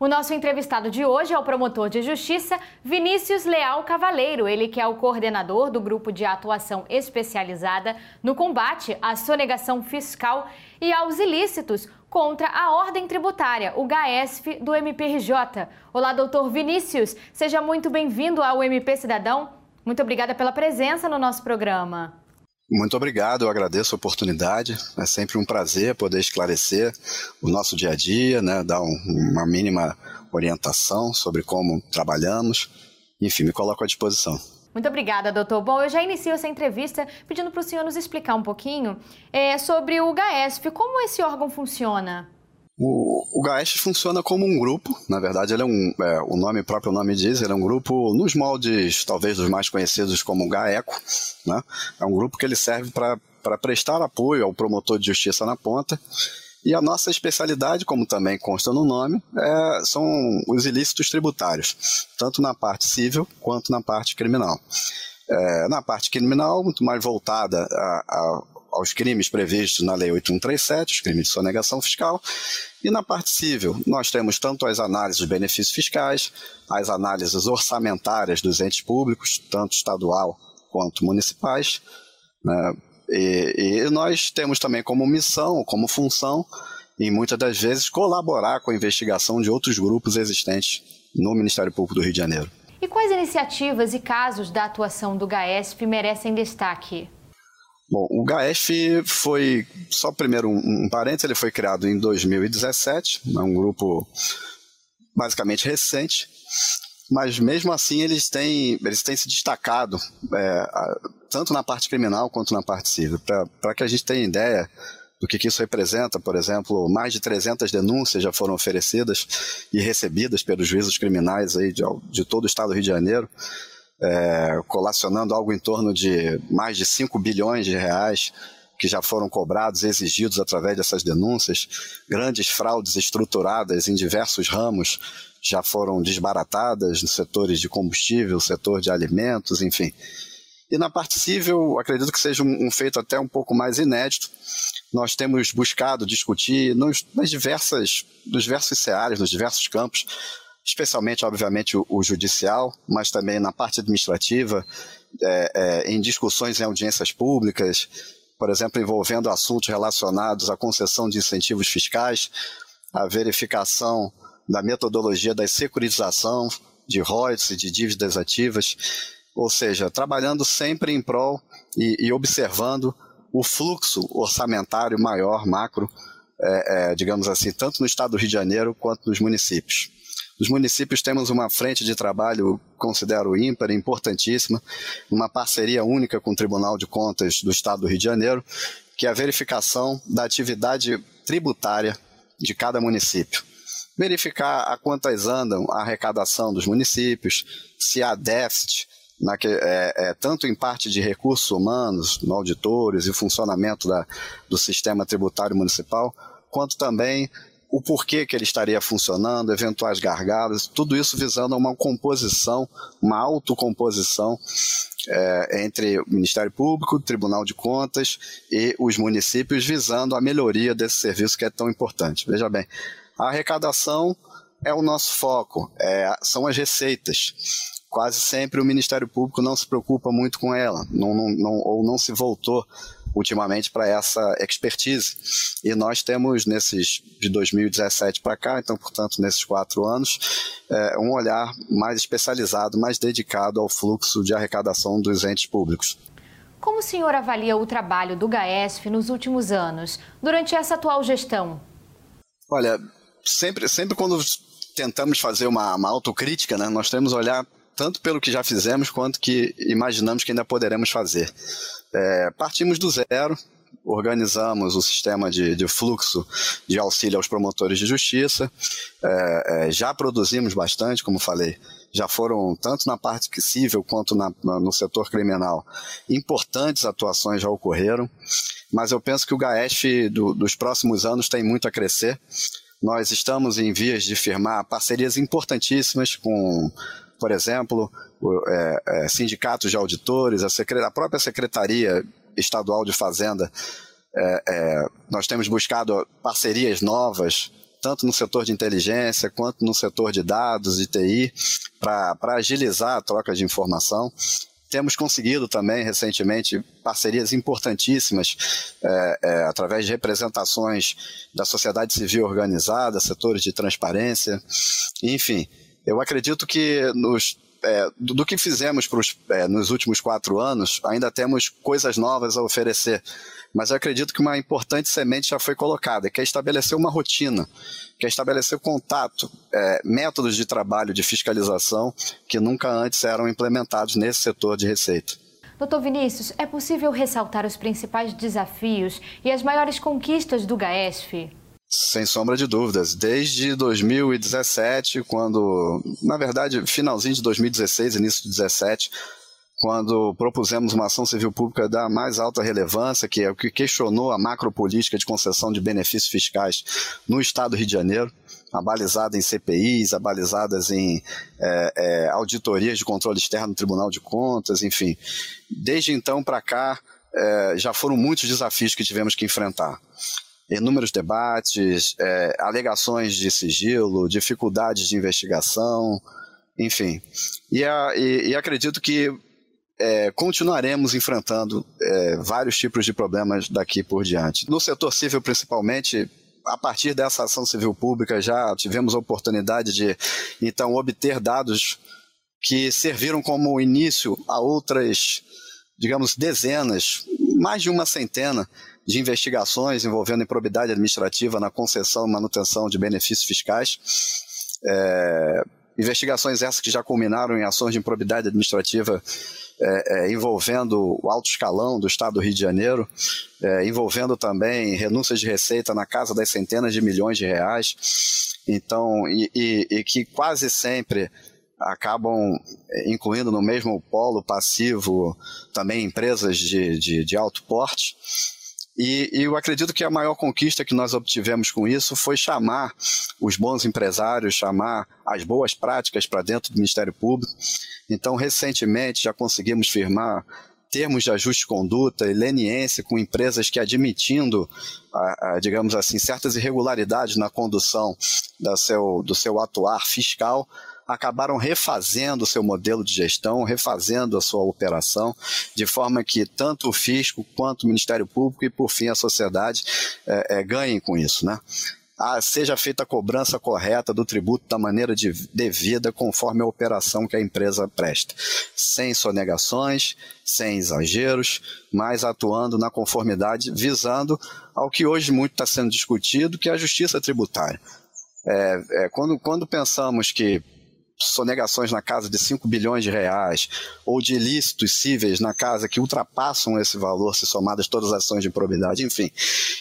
O nosso entrevistado de hoje é o promotor de justiça Vinícius Leal Cavaleiro, ele que é o coordenador do grupo de atuação especializada no combate à sonegação fiscal e aos ilícitos contra a ordem tributária, o GAESF do MPRJ. Olá, doutor Vinícius, seja muito bem-vindo ao MP Cidadão. Muito obrigada pela presença no nosso programa. Muito obrigado, eu agradeço a oportunidade. É sempre um prazer poder esclarecer o nosso dia a dia, né, dar um, uma mínima orientação sobre como trabalhamos. Enfim, me coloco à disposição. Muito obrigada, doutor. Bom, eu já inicio essa entrevista pedindo para o senhor nos explicar um pouquinho é, sobre o GAESF, como esse órgão funciona. O, o GAESF funciona como um grupo, na verdade ele é um, é, o nome próprio nome diz, ele é um grupo nos moldes talvez dos mais conhecidos como GAECO, né? é um grupo que ele serve para prestar apoio ao promotor de justiça na ponta, e a nossa especialidade, como também consta no nome, é, são os ilícitos tributários, tanto na parte civil quanto na parte criminal. É, na parte criminal, muito mais voltada a, a aos crimes previstos na Lei 8137, os crimes de sonegação fiscal. E na parte civil, nós temos tanto as análises dos benefícios fiscais, as análises orçamentárias dos entes públicos, tanto estadual quanto municipais. Né? E, e nós temos também como missão, como função, e muitas das vezes colaborar com a investigação de outros grupos existentes no Ministério Público do Rio de Janeiro. E quais iniciativas e casos da atuação do GAESP merecem destaque? Bom, o GAEF foi, só primeiro um, um parênteses, ele foi criado em 2017, é um grupo basicamente recente, mas mesmo assim eles têm, eles têm se destacado, é, tanto na parte criminal quanto na parte civil. Para que a gente tenha ideia do que, que isso representa, por exemplo, mais de 300 denúncias já foram oferecidas e recebidas pelos juízos criminais aí de, de todo o estado do Rio de Janeiro é, colacionando algo em torno de mais de 5 bilhões de reais que já foram cobrados e exigidos através dessas denúncias, grandes fraudes estruturadas em diversos ramos já foram desbaratadas nos setores de combustível, setor de alimentos, enfim. E na parte civil, acredito que seja um, feito até um pouco mais inédito. Nós temos buscado discutir nos, nas diversas, nos diversos ceáreos, nos diversos campos, especialmente, obviamente, o, o judicial, mas também na parte administrativa, é, é, em discussões em audiências públicas, por exemplo, envolvendo assuntos relacionados à concessão de incentivos fiscais, a verificação da metodologia da securitização de royalties e de dívidas ativas, ou seja, trabalhando sempre em prol e, e observando o fluxo orçamentário maior, macro, é, é, digamos assim, tanto no estado do Rio de Janeiro quanto nos municípios. Nos municípios temos uma frente de trabalho, considero ímpar, importantíssima, uma parceria única com o Tribunal de Contas do Estado do Rio de Janeiro, que é a verificação da atividade tributária de cada município. Verificar a quantas andam a arrecadação dos municípios, se há déficit, na é, é, tanto em parte de recursos humanos, no auditores e funcionamento da, do sistema tributário municipal, quanto também o porquê que ele estaria funcionando, eventuais gargalos, tudo isso visando uma composição, uma autocomposição é, entre o Ministério Público, o Tribunal de Contas e os municípios, visando a melhoria desse serviço que é tão importante. Veja bem, a arrecadação é o nosso foco, é, são as receitas. Quase sempre o Ministério Público não se preocupa muito com ela, não, não, não, ou não se voltou ultimamente para essa expertise. E nós temos nesses de 2017 para cá, então, portanto, nesses quatro anos, é, um olhar mais especializado, mais dedicado ao fluxo de arrecadação dos entes públicos. Como o senhor avalia o trabalho do GAESF nos últimos anos, durante essa atual gestão? Olha, sempre, sempre quando tentamos fazer uma, uma autocrítica, né, nós temos olhar tanto pelo que já fizemos quanto que imaginamos que ainda poderemos fazer. É, partimos do zero, organizamos o sistema de, de, fluxo de auxílio aos promotores de justiça, é, é, já produzimos bastante, como falei, já foram, tanto na parte civil quanto na, no setor criminal, importantes atuações já ocorreram, mas eu penso que o GAESF do, dos próximos anos tem muito a crescer. Nós estamos em vias de firmar parcerias importantíssimas com por exemplo, é, é, sindicatos de auditores, a, secret... a, própria Secretaria Estadual de Fazenda, é, é, nós temos buscado parcerias novas tanto no setor de inteligência quanto no setor de dados e TI, para agilizar a troca de informação. Temos conseguido também, recentemente, parcerias importantíssimas é, é, através de representações da sociedade civil organizada, setores de transparência, enfim. Eu acredito que nos é, do, do, que fizemos pros, é, nos últimos quatro anos, ainda temos coisas novas a oferecer. Mas eu acredito que uma importante semente já foi colocada, que é estabelecer uma rotina, que é estabelecer contato, é, métodos de trabalho, de fiscalização que nunca antes eram implementados nesse setor de receita. Doutor Vinícius, é possível ressaltar os principais desafios e as maiores conquistas do GAESF? Sem sombra de dúvidas. Desde 2017, quando, na verdade, finalzinho de 2016, início de 2017, quando propusemos uma ação civil pública da mais alta relevância, que é o que questionou a macropolítica de concessão de benefícios fiscais no Estado do Rio de Janeiro, abalizada em CPIs, abalizadas em é, é, auditorias de controle externo no Tribunal de Contas, enfim. Desde então para cá, é, já foram muitos desafios que tivemos que enfrentar inúmeros debates, é, alegações de sigilo, dificuldades de investigação, enfim. E, a, e, e acredito que é, continuaremos enfrentando é, vários tipos de problemas daqui por diante. No setor civil, principalmente, a partir dessa ação civil pública, já tivemos a oportunidade de, então, obter dados que serviram como início a outras, digamos, dezenas, mais de uma centena de investigações envolvendo improbidade administrativa na concessão e manutenção de benefícios fiscais. É, investigações essas que já culminaram em ações de improbidade administrativa é, é, envolvendo o alto escalão do Estado do Rio de Janeiro, é, envolvendo também renúncias de receita na casa das centenas de milhões de reais. Então, e, e, e que quase sempre acabam incluindo no mesmo polo passivo também empresas de, de, de alto porte. E, e, eu acredito que a maior conquista que nós obtivemos com isso foi chamar os bons empresários, chamar as boas práticas para dentro do Ministério Público. Então, recentemente, já conseguimos firmar termos de ajuste de conduta e leniência com empresas que admitindo, a, a, digamos assim, certas irregularidades na condução seu, do seu atuar fiscal, acabaram refazendo o seu modelo de gestão, refazendo a sua operação, de forma que tanto o fisco quanto o Ministério Público e, por fim, a sociedade é, é, ganhem com isso. Né? Ah, seja feita a cobrança correta do tributo da maneira de, devida, conforme a operação que a empresa presta, sem sonegações, sem exageros, mas atuando na conformidade, visando ao que hoje muito está sendo discutido, que é a justiça tributária. É, é, quando, quando pensamos que sonegações na casa de 5 bilhões de reais, ou de ilícitos cíveis na casa que ultrapassam esse valor, se somadas todas as ações de improbidade, enfim.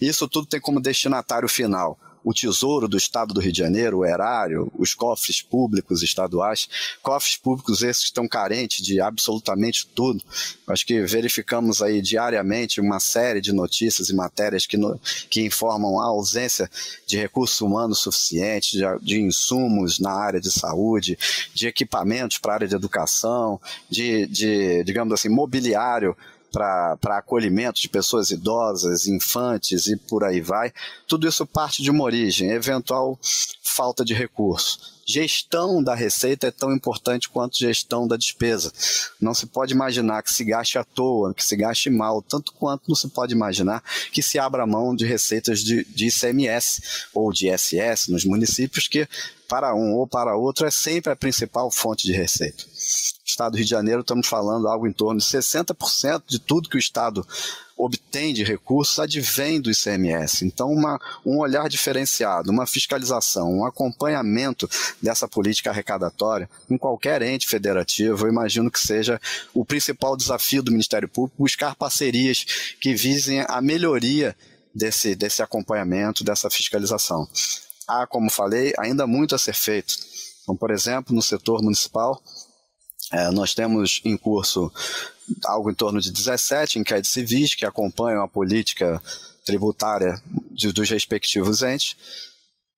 Isso tudo tem como destinatário final o Tesouro do Estado do Rio de Janeiro, o erário, os cofres públicos estaduais, cofres públicos esses estão carentes de absolutamente tudo. Acho que verificamos aí diariamente uma série de notícias e matérias que, no, que informam a ausência de recursos humanos suficientes, de, de insumos na área de saúde, de equipamentos para a área de educação, de, de digamos assim, mobiliário para acolhimento de pessoas idosas, infantes e por aí vai. Tudo isso parte de uma origem, eventual falta de recurso. Gestão da receita é tão importante quanto gestão da despesa. Não se pode imaginar que se gaste à toa, que se gaste mal, tanto quanto não se pode imaginar que se abra mão de receitas de, de ICMS ou de ISS nos municípios, que para um ou para outro é sempre a principal fonte de receita. Estado do Rio de Janeiro, estamos falando algo em torno de 60% de tudo que o Estado obtém de recursos advém do ICMS. Então, uma, um olhar diferenciado, uma fiscalização, um acompanhamento dessa política arrecadatória em qualquer ente federativo, eu imagino que seja o principal desafio do Ministério Público, buscar parcerias que visem a melhoria desse, desse acompanhamento, dessa fiscalização. Há, como falei, ainda muito a ser feito. Então, por exemplo, no setor municipal, é, nós temos em curso algo em torno de 17 inquéritos civis que acompanham a política tributária de, dos respectivos entes.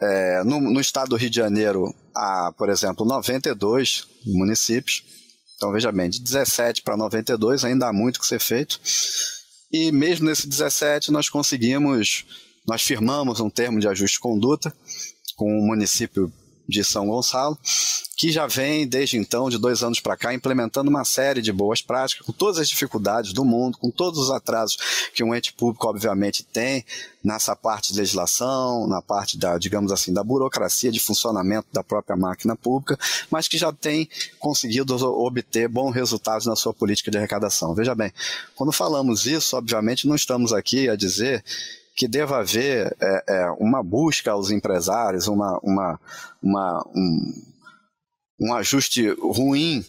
É, no, no, estado do Rio de Janeiro, há, por exemplo, 92 municípios. Então, veja bem, de 17 para 92 ainda há muito que ser feito. E mesmo nesse 17, nós conseguimos, nós firmamos um termo de ajuste de conduta com o município de São Gonçalo, que já vem, desde então, de dois anos para cá, implementando uma série de boas práticas, com todas as dificuldades do mundo, com todos os atrasos que um ente público, obviamente, tem nessa parte de legislação, na parte da, digamos assim, da burocracia de funcionamento da própria máquina pública, mas que já tem conseguido obter bons resultados na sua política de arrecadação. Veja bem, quando falamos isso, obviamente, não estamos aqui a dizer que deva haver é, é, uma busca aos empresários, uma, uma, uma um, um ajuste ruim,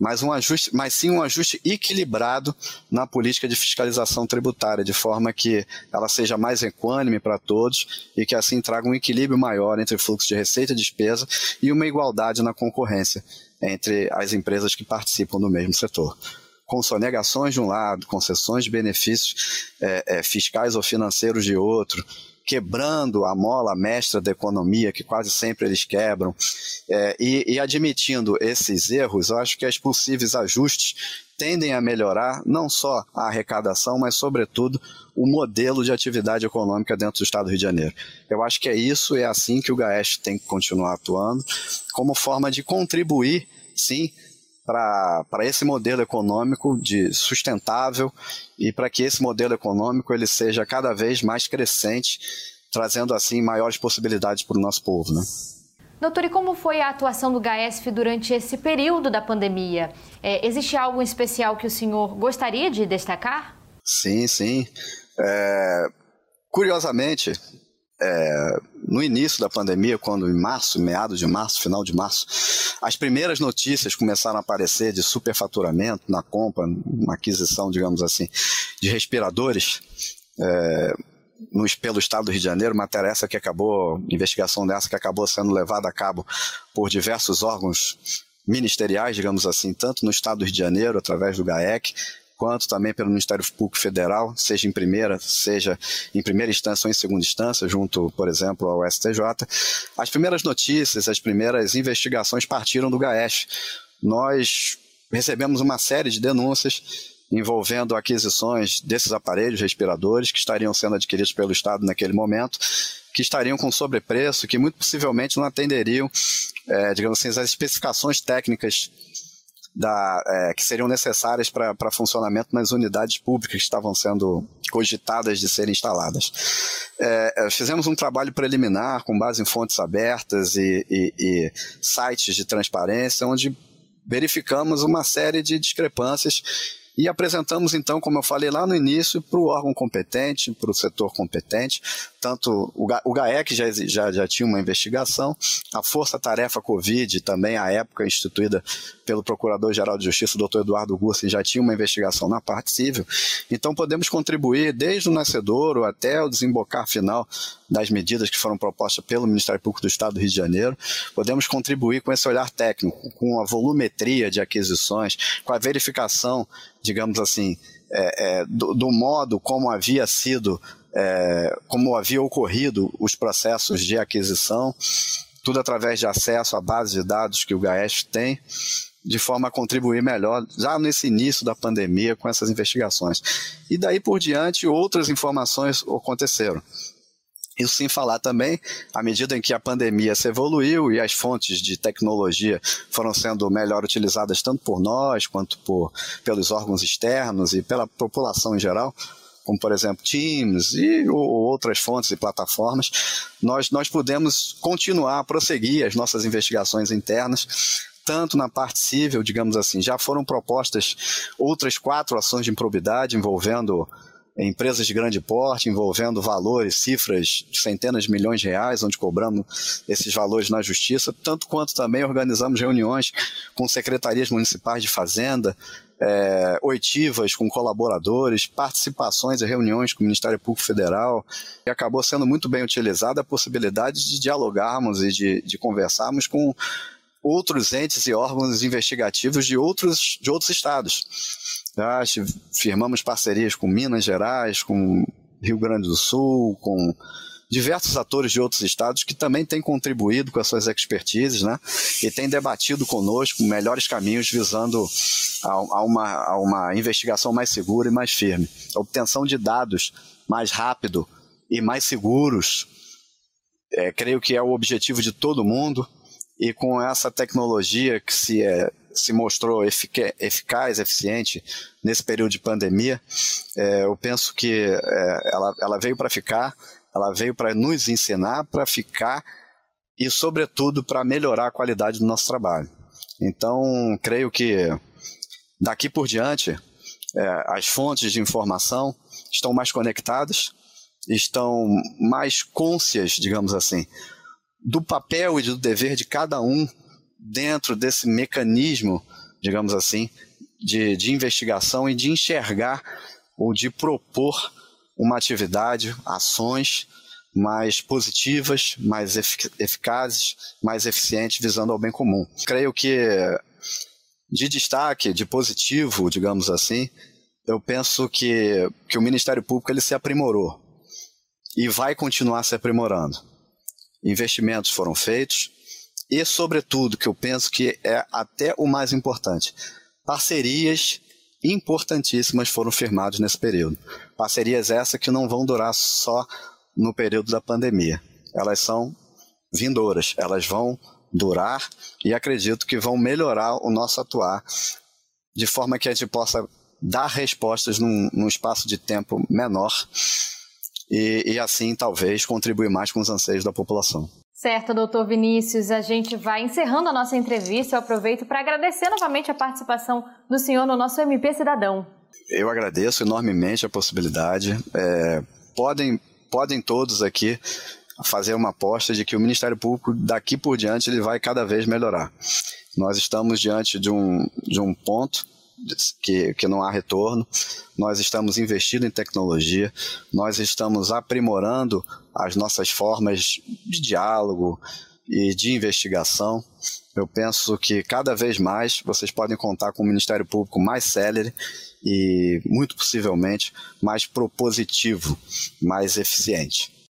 mas, um ajuste, mas sim um ajuste equilibrado na política de fiscalização tributária, de forma que ela seja mais equânime para todos e que assim traga um equilíbrio maior entre fluxo de receita e despesa e uma igualdade na concorrência entre as empresas que participam do mesmo setor com sonegações de um lado, concessões de benefícios é, é, fiscais ou financeiros de outro, quebrando a mola mestra da economia, que quase sempre eles quebram, é, e, e, admitindo esses erros, eu acho que os possíveis ajustes tendem a melhorar não só a arrecadação, mas, sobretudo, o modelo de atividade econômica dentro do Estado do Rio de Janeiro. Eu acho que é isso, é assim que o GAES tem que continuar atuando, como forma de contribuir, sim, para esse modelo econômico de sustentável e para que esse modelo econômico ele seja cada vez mais crescente, trazendo assim maiores possibilidades para o nosso povo, né? Doutor, e como foi a atuação do GAESF durante esse período da pandemia? É, existe algo especial que o senhor gostaria de destacar? Sim, sim. É, curiosamente, é, no início da pandemia, quando em março, meados de março, final de março, as primeiras notícias começaram a aparecer de superfaturamento na compra, na aquisição, digamos assim, de respiradores. É, no, pelo Estado do Rio de Janeiro, matéria essa que acabou, investigação dessa que acabou sendo levada a cabo por diversos órgãos ministeriais, digamos assim, tanto no Estado do Rio de Janeiro, através do GAEC, quanto também pelo Ministério Público Federal, seja em primeira, seja em primeira instância ou em segunda instância, junto, por exemplo, ao STJ. As primeiras notícias, as primeiras investigações partiram do GAES. Nós recebemos uma série de denúncias envolvendo aquisições desses aparelhos respiradores que estariam sendo adquiridos pelo Estado naquele momento, que estariam com sobrepreço, que muito possivelmente não atenderiam, é, digamos assim, as especificações técnicas da, é, que seriam necessárias para funcionamento nas unidades públicas que estavam sendo cogitadas de serem instaladas. É, é, fizemos um trabalho preliminar com base em fontes abertas e, e, e sites de transparência, onde verificamos uma série de discrepâncias e apresentamos, então, como eu falei lá no início, para o órgão competente, para o setor competente, tanto o GAEC já, já, já tinha uma investigação, a Força Tarefa Covid, também à época instituída pelo Procurador-Geral de Justiça, doutor Eduardo Gussi, já tinha uma investigação na parte civil. Então, podemos contribuir desde o nascedouro até o desembocar final das medidas que foram propostas pelo Ministério Público do Estado do Rio de Janeiro. Podemos contribuir com esse olhar técnico, com a volumetria de aquisições, com a verificação, digamos assim, é, é, do, do, modo como havia sido, é, como havia ocorrido os processos de aquisição, tudo através de acesso à base de dados que o GAES tem, de forma a contribuir melhor já nesse início da pandemia com essas investigações. E daí por diante outras informações aconteceram. Isso sem falar também, à medida em que a pandemia se evoluiu e as fontes de tecnologia foram sendo melhor utilizadas tanto por nós quanto por, pelos órgãos externos e pela população em geral, como por exemplo Teams e ou outras fontes e plataformas, nós, nós pudemos continuar a prosseguir as nossas investigações internas, tanto na parte civil, digamos assim, já foram propostas outras quatro ações de improbidade envolvendo empresas de grande porte, envolvendo valores, cifras de centenas de milhões de reais, onde cobramos esses valores na justiça, tanto quanto também organizamos reuniões com secretarias municipais de fazenda, é, oitivas com colaboradores, participações e reuniões com o Ministério Público Federal, e acabou sendo muito bem utilizada a possibilidade de dialogarmos e de, de conversarmos com outros entes e órgãos investigativos de outros, de outros estados. Já firmamos parcerias com Minas Gerais, com Rio Grande do Sul, com diversos atores de outros estados que também têm contribuído com as suas expertises, né? E têm debatido conosco melhores caminhos visando a, a, uma, a uma investigação mais segura e mais firme. A obtenção de dados mais rápido e mais seguros é, creio que é o objetivo de todo mundo, e com essa tecnologia que se, é, se mostrou efica eficaz, eficiente nesse período de pandemia, é, eu penso que é, ela, ela veio para ficar, ela veio para nos ensinar, para ficar e, sobretudo, para melhorar a qualidade do nosso trabalho. Então, creio que daqui por diante, é, as fontes de informação estão mais conectadas, estão mais cônscias, digamos assim, do papel e do dever de cada um dentro desse mecanismo, digamos assim, de, de investigação e de enxergar ou de propor uma atividade, ações mais positivas, mais eficazes, mais eficientes, visando ao bem comum. Creio que de destaque, de positivo, digamos assim, eu penso que, que o Ministério Público ele se aprimorou e vai continuar se aprimorando. Investimentos foram feitos e, sobretudo, que eu penso que é até o mais importante, parcerias importantíssimas foram firmadas nesse período. Parcerias essas que não vão durar só no período da pandemia. Elas são vindouras, elas vão durar e acredito que vão melhorar o nosso atuar de forma que a gente possa dar respostas num, num espaço de tempo menor e, e assim talvez contribuir mais com os anseios da população. Certo, doutor Vinícius, a gente vai encerrando a nossa entrevista. Eu aproveito para agradecer novamente a participação do senhor no nosso MP Cidadão. Eu agradeço enormemente a possibilidade. É, podem, podem todos aqui fazer uma aposta de que o Ministério Público, daqui por diante, ele vai cada vez melhorar. Nós estamos diante de um, de um ponto que, que não há retorno. Nós estamos investindo em tecnologia, nós estamos aprimorando as nossas formas de diálogo e de investigação. Eu penso que cada vez mais vocês podem contar com um Ministério Público mais célere e, muito possivelmente, mais propositivo, mais eficiente.